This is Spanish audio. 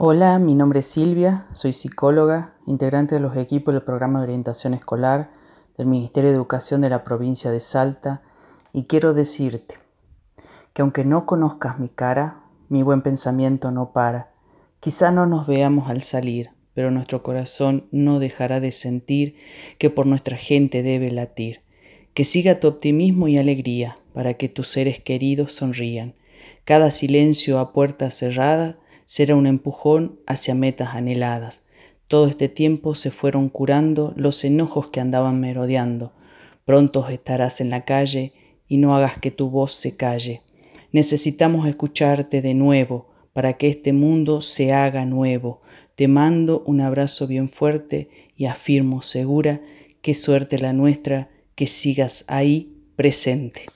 Hola, mi nombre es Silvia, soy psicóloga, integrante de los equipos del programa de orientación escolar del Ministerio de Educación de la provincia de Salta y quiero decirte que aunque no conozcas mi cara, mi buen pensamiento no para. Quizá no nos veamos al salir, pero nuestro corazón no dejará de sentir que por nuestra gente debe latir. Que siga tu optimismo y alegría para que tus seres queridos sonrían. Cada silencio a puerta cerrada será un empujón hacia metas anheladas. Todo este tiempo se fueron curando los enojos que andaban merodeando. Pronto estarás en la calle y no hagas que tu voz se calle. Necesitamos escucharte de nuevo para que este mundo se haga nuevo. Te mando un abrazo bien fuerte y afirmo segura que suerte la nuestra que sigas ahí presente.